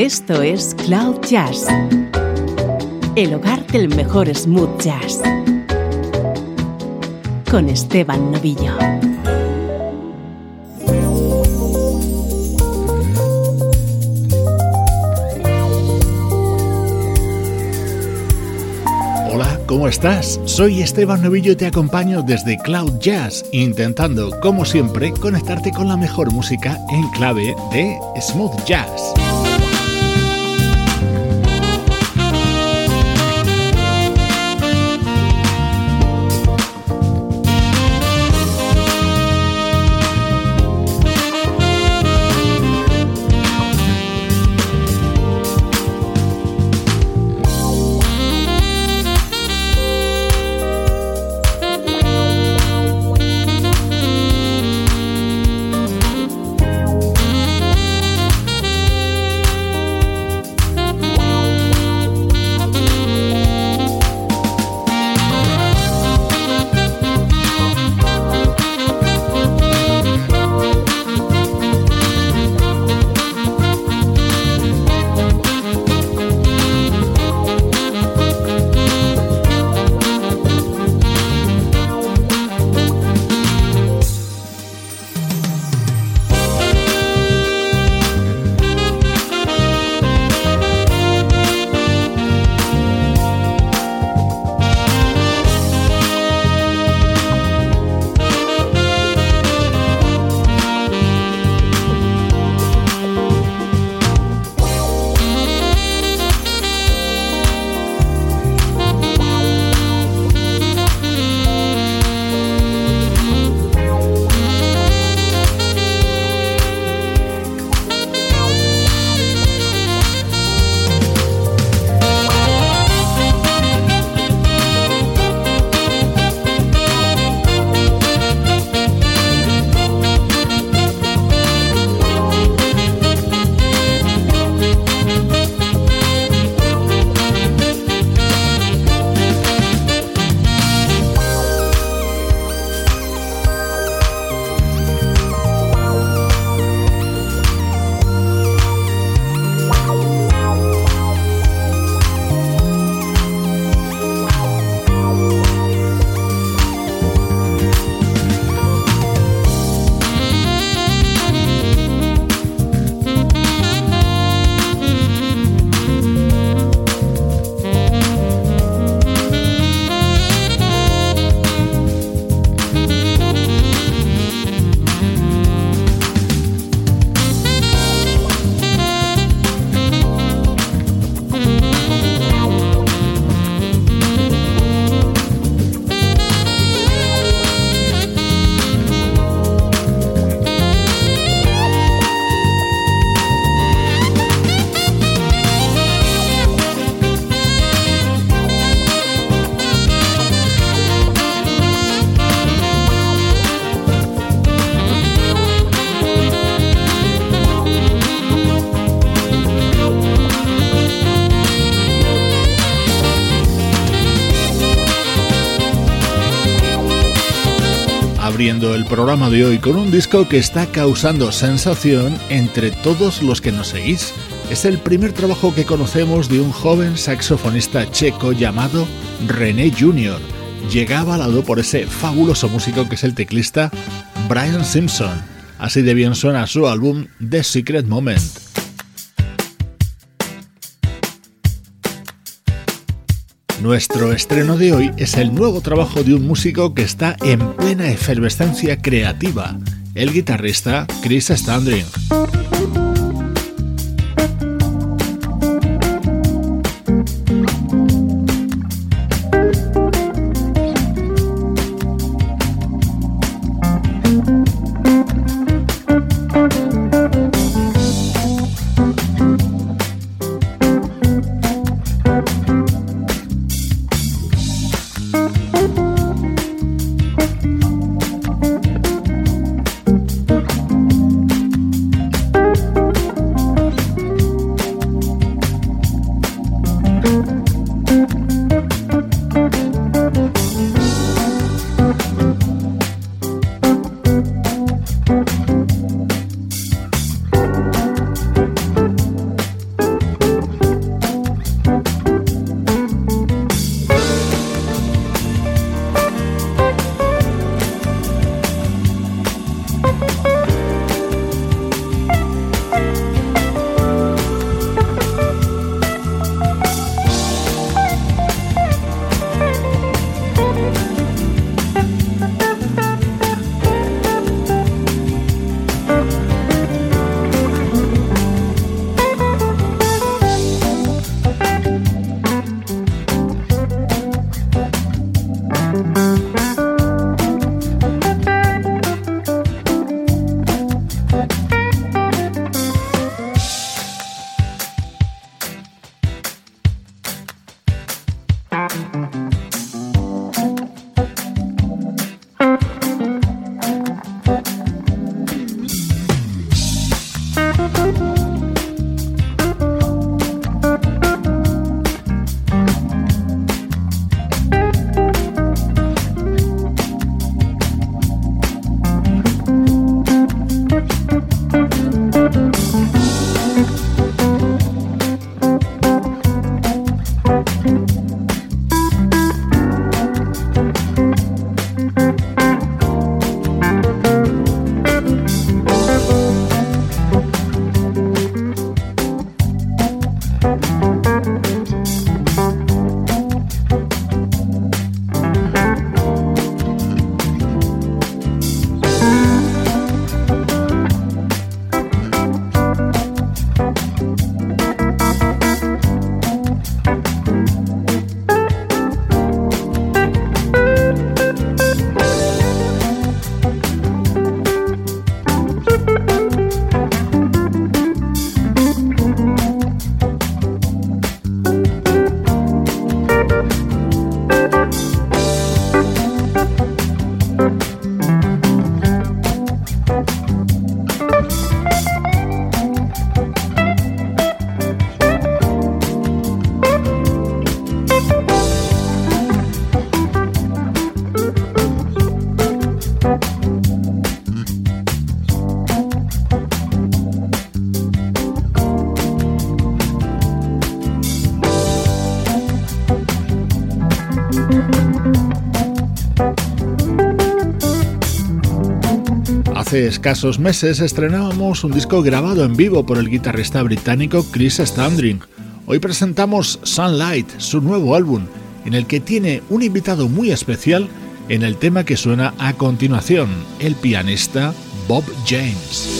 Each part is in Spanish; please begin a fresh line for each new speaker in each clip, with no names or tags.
Esto es Cloud Jazz, el hogar del mejor smooth jazz, con Esteban Novillo.
Hola, ¿cómo estás? Soy Esteban Novillo y te acompaño desde Cloud Jazz, intentando, como siempre, conectarte con la mejor música en clave de smooth jazz. El programa de hoy con un disco que está causando sensación entre todos los que nos seguís. Es el primer trabajo que conocemos de un joven saxofonista checo llamado René Jr. Llega avalado por ese fabuloso músico que es el teclista Brian Simpson. Así de bien suena su álbum The Secret Moment. Nuestro estreno de hoy es el nuevo trabajo de un músico que está en plena efervescencia creativa, el guitarrista Chris Standring. Escasos meses estrenábamos un disco grabado en vivo por el guitarrista británico Chris Standring. Hoy presentamos Sunlight, su nuevo álbum, en el que tiene un invitado muy especial en el tema que suena a continuación, el pianista Bob James.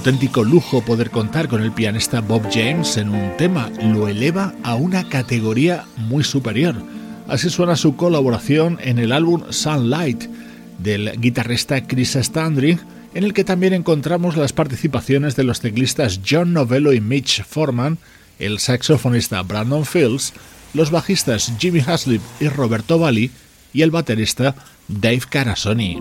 Auténtico lujo poder contar con el pianista Bob James en un tema, lo eleva a una categoría muy superior. Así suena su colaboración en el álbum Sunlight del guitarrista Chris Standring, en el que también encontramos las participaciones de los teclistas John Novello y Mitch Foreman, el saxofonista Brandon Fields, los bajistas Jimmy Haslip y Roberto Valli y el baterista Dave Carasoni.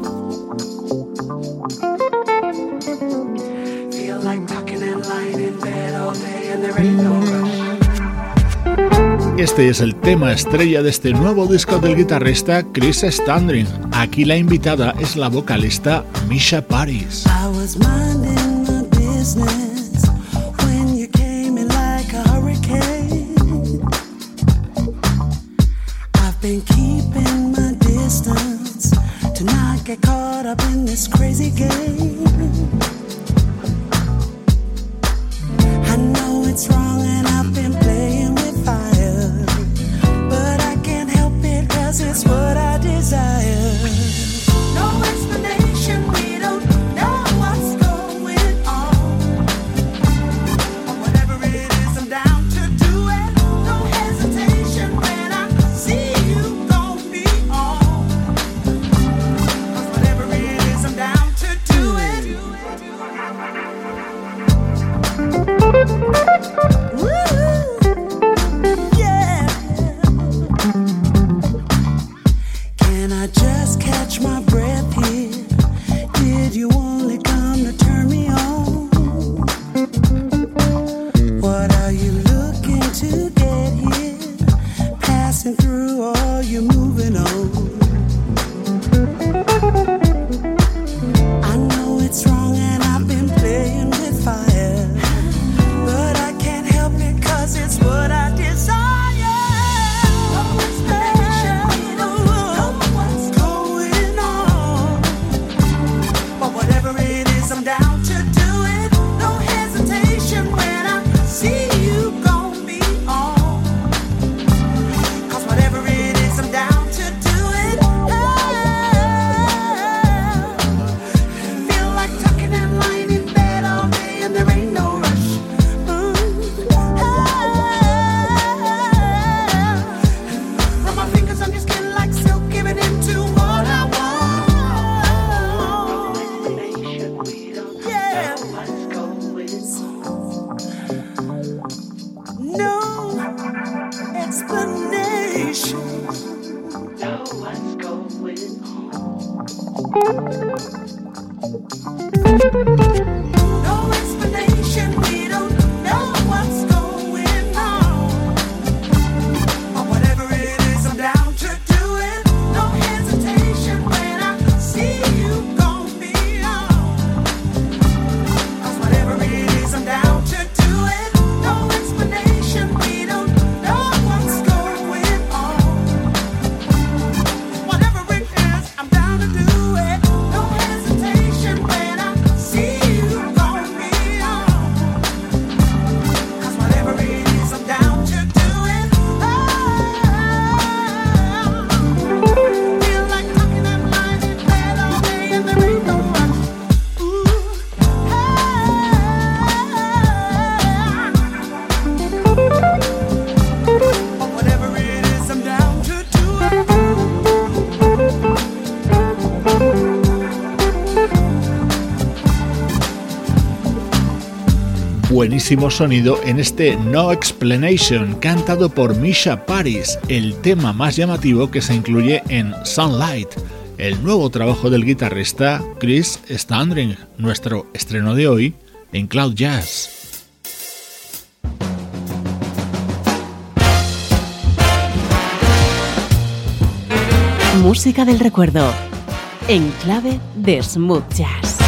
Este es el tema estrella de este nuevo disco del guitarrista Chris Standring. Aquí la invitada es la vocalista Misha Paris. distance to not get caught up in this crazy game. Buenísimo sonido en este No Explanation, cantado por Misha Paris, el tema más llamativo que se incluye en Sunlight, el nuevo trabajo del guitarrista Chris Standring, nuestro estreno de hoy en Cloud Jazz.
Música del recuerdo, en clave de smooth jazz.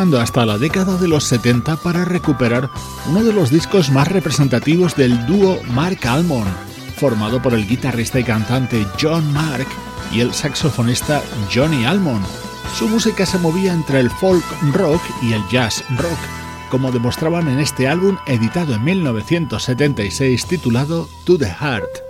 Hasta la década de los 70 para recuperar uno de los discos más representativos del dúo Mark Almond, formado por el guitarrista y cantante John Mark y el saxofonista Johnny Almond. Su música se movía entre el folk rock y el jazz rock, como demostraban en este álbum editado en 1976 titulado To the Heart.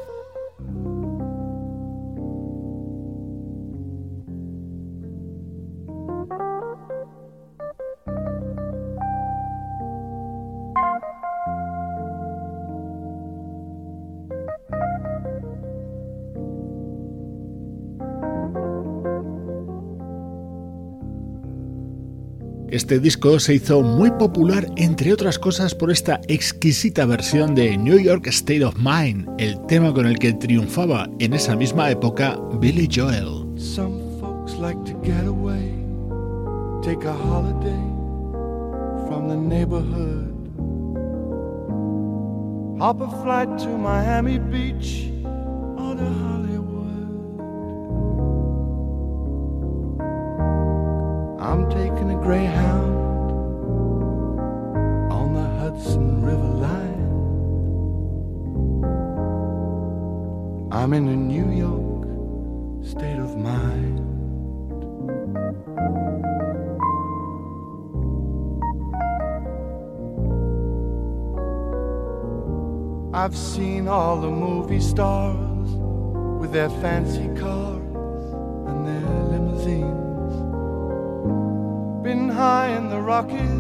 Este disco se hizo muy popular, entre otras cosas, por esta exquisita versión de New York State of Mind, el tema con el que triunfaba en esa misma época Billy Joel.
Some folks like to get away, take a holiday from the neighborhood. Hop a flight to Miami Beach or to Hollywood. I'm taking a Greyhound I'm in a New York state of mind. I've seen all the movie stars with their fancy cars and their limousines. Been high in the Rockies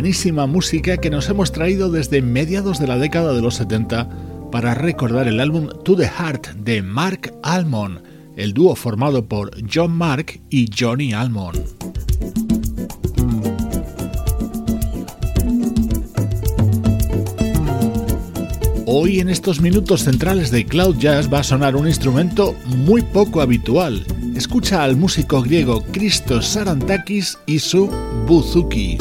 buenísima música que nos hemos traído desde mediados de la década de los 70 para recordar el álbum To the Heart de Mark Almond, el dúo formado por John Mark y Johnny Almond. Hoy en estos minutos centrales de Cloud Jazz va a sonar un instrumento muy poco habitual. Escucha al músico griego Christos Sarantakis y su buzuki.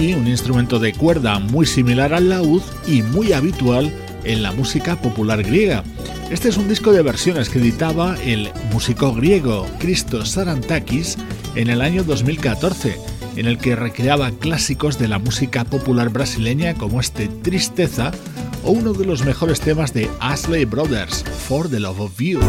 Un instrumento de cuerda muy similar al laúd y muy habitual en la música popular griega. Este es un disco de versiones que editaba el músico griego Christos Sarantakis en el año 2014, en el que recreaba clásicos de la música popular brasileña como este Tristeza o uno de los mejores temas de Ashley Brothers, For the Love of You.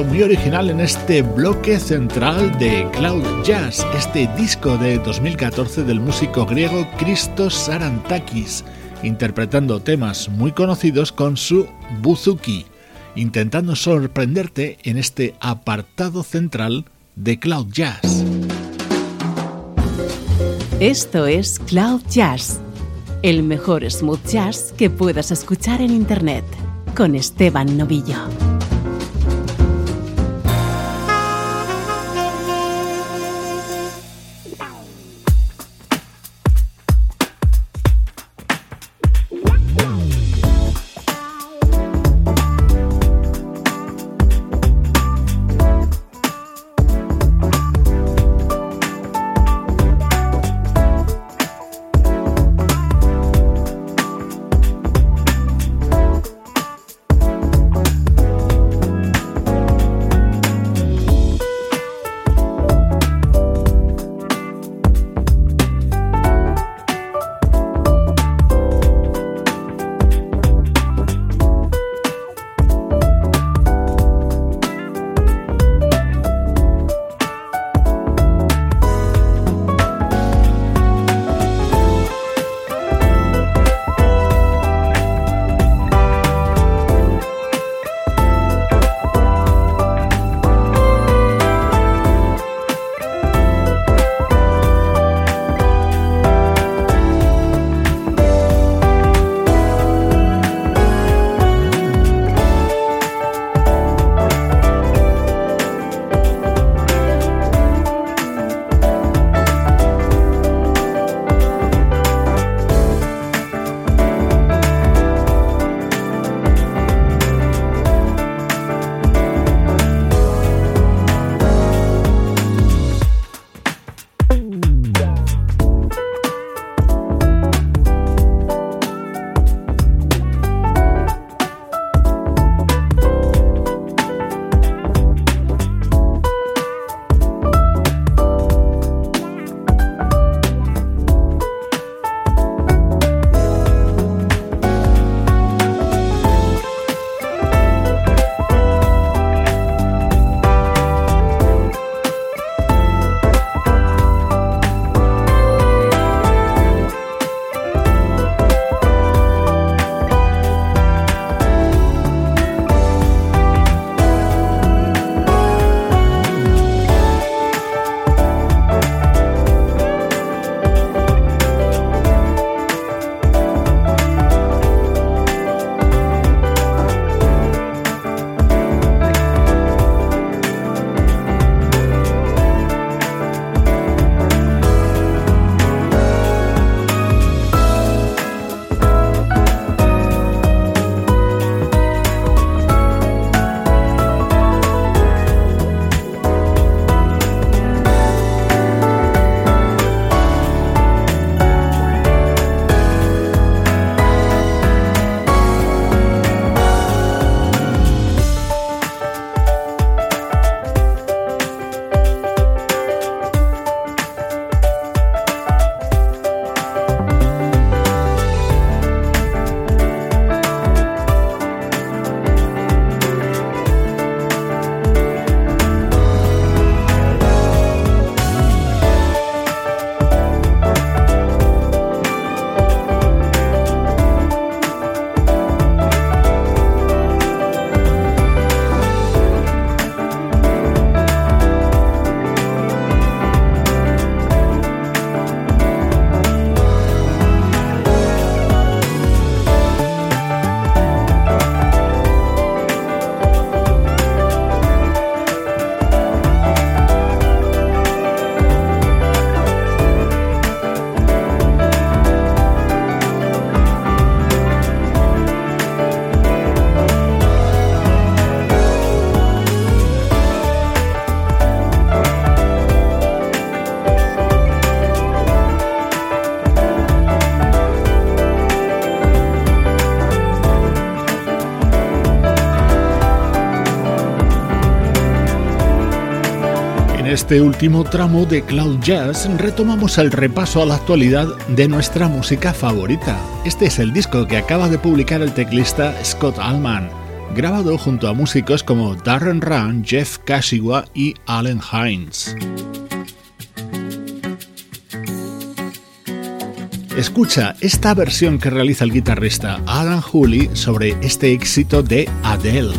Muy original en este bloque central de Cloud Jazz, este disco de 2014 del músico griego Christos Sarantakis, interpretando temas muy conocidos con su buzuki, intentando sorprenderte en este apartado central de Cloud Jazz.
Esto es Cloud Jazz, el mejor smooth jazz que puedas escuchar en Internet, con Esteban Novillo.
Este último tramo de Cloud Jazz retomamos el repaso a la actualidad de nuestra música favorita. Este es el disco que acaba de publicar el teclista Scott Allman.
grabado junto a músicos como Darren Run, Jeff Kashiwa y Allen Hines. Escucha esta versión que realiza el guitarrista Adam Hooley sobre este éxito de Adele.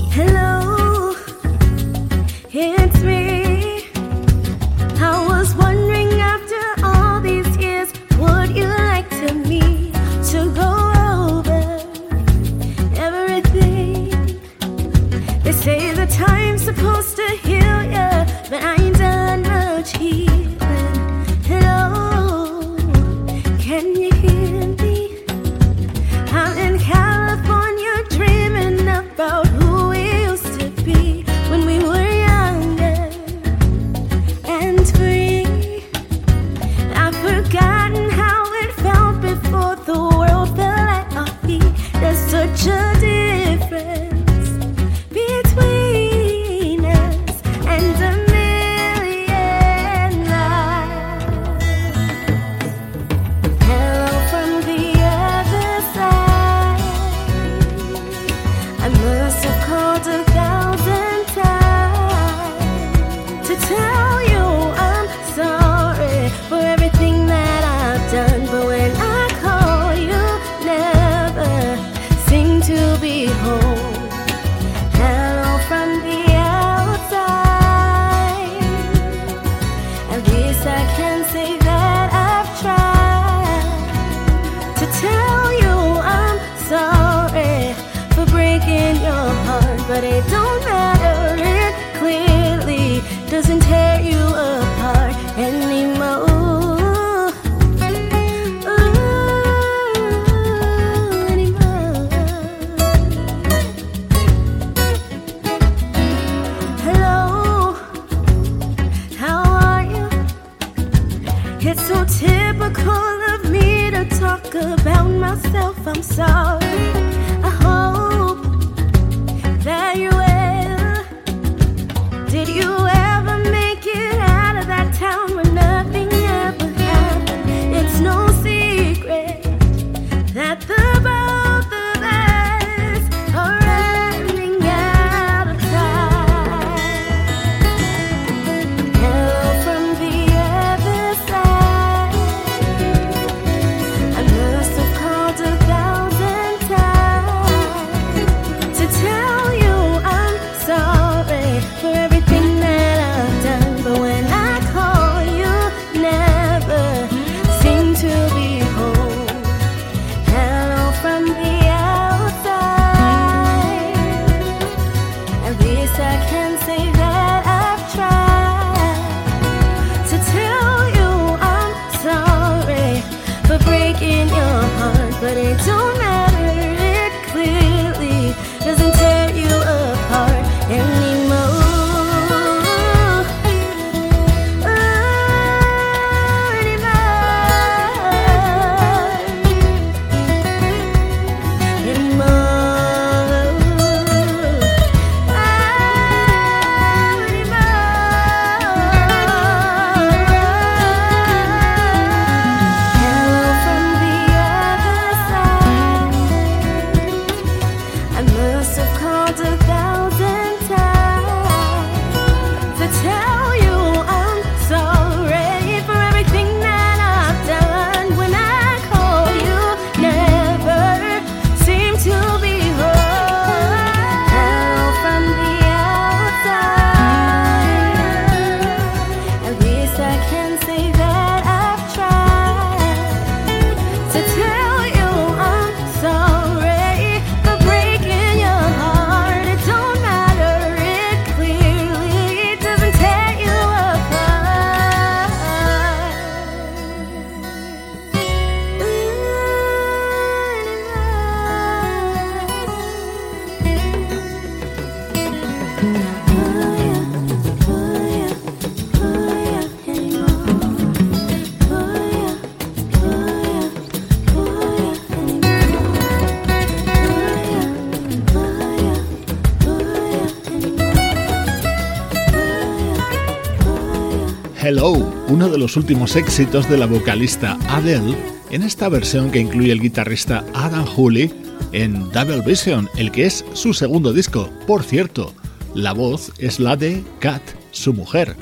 Uno de los últimos éxitos de la vocalista Adele en esta versión que incluye el guitarrista Adam Hooley
en Double Vision, el que es su segundo disco. Por cierto, la voz es la de Kat, su mujer.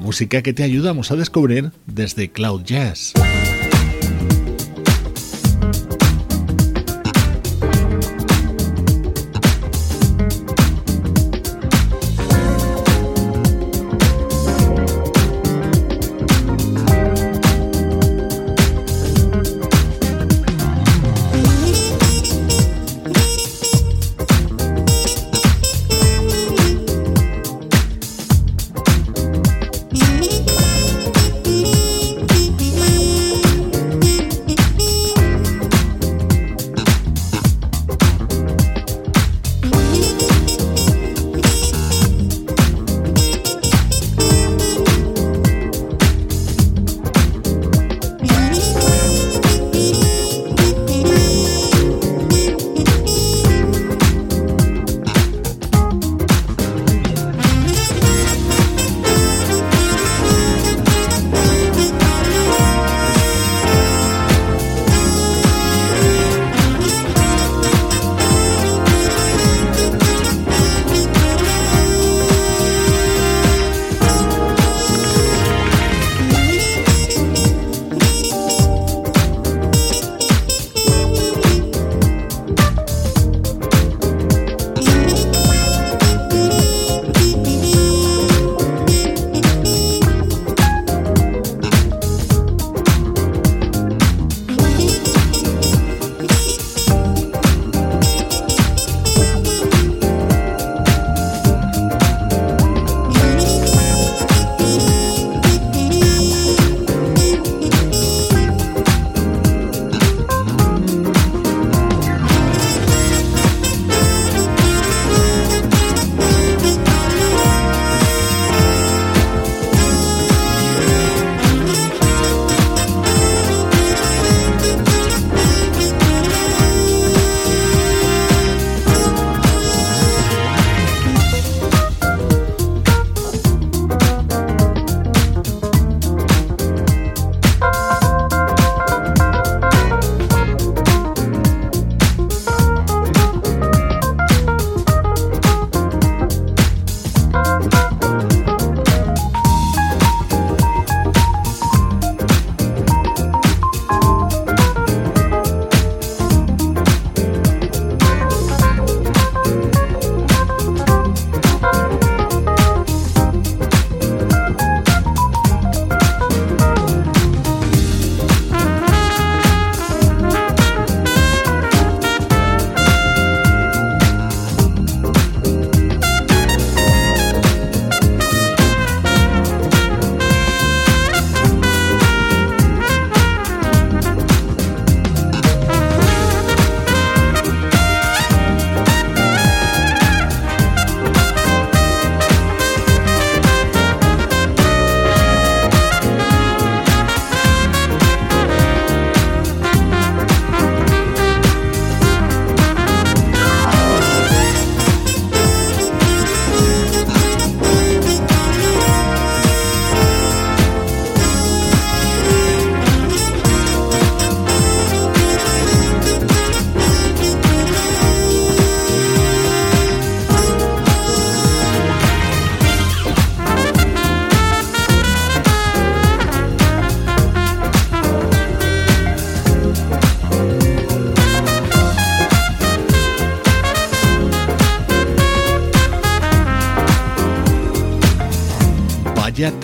Música que te ayudamos a descubrir desde Cloud Jazz.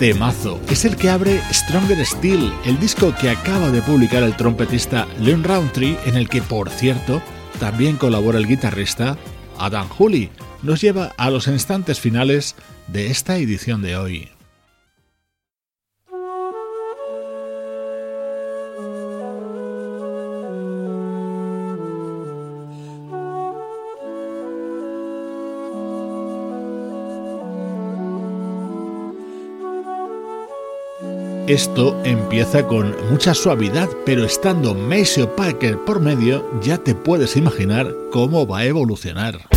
Temazo. Es el que abre Stronger Steel, el disco que acaba de publicar el trompetista Leon Roundtree, en el que, por cierto, también colabora el guitarrista Adam Hooley. Nos lleva a los instantes finales de esta edición de hoy. Esto empieza con mucha suavidad, pero estando Maceo Parker por medio, ya te puedes imaginar cómo va a evolucionar.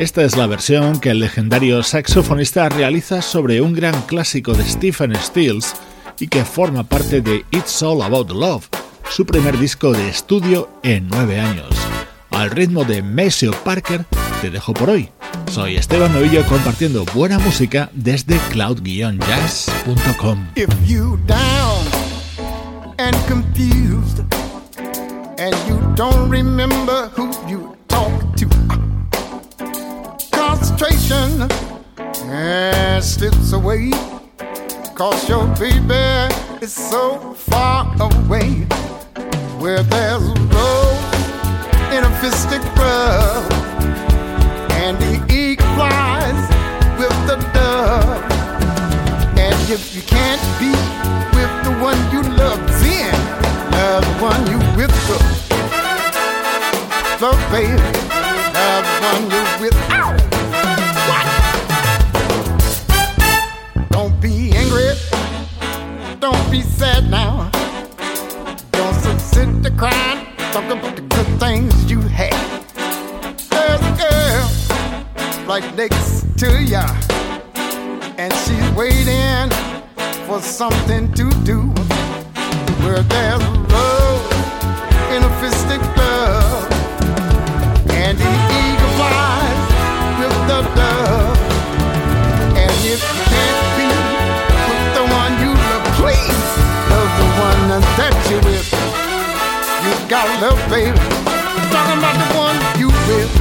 Esta es la versión que el legendario saxofonista realiza sobre un gran clásico de Stephen Stills y que forma parte de It's All About Love, su primer disco de estudio en nueve años. Al ritmo de Maceo Parker, te dejo por hoy. Soy Esteban Novillo compartiendo buena música desde cloud-jazz.com.
If you down and confused and you don't remember who you talk to, concentration slips away. Cause your baby is so far away. Where there's rose in a fistic rub, and the eagle flies with the dove. And if you can't be with the one you love, then love the one you with. Love, baby, love the one you with. Ow! What? Don't be angry. Don't be sad now. Don't sit there crying, talking about the right next to ya, and she's waiting for something to do. Where there's love in a fisted glove, and the eagle flies with the dove. And if you can't be with the one you love, please love the one that you with. You got love, baby. Talking about the one you with.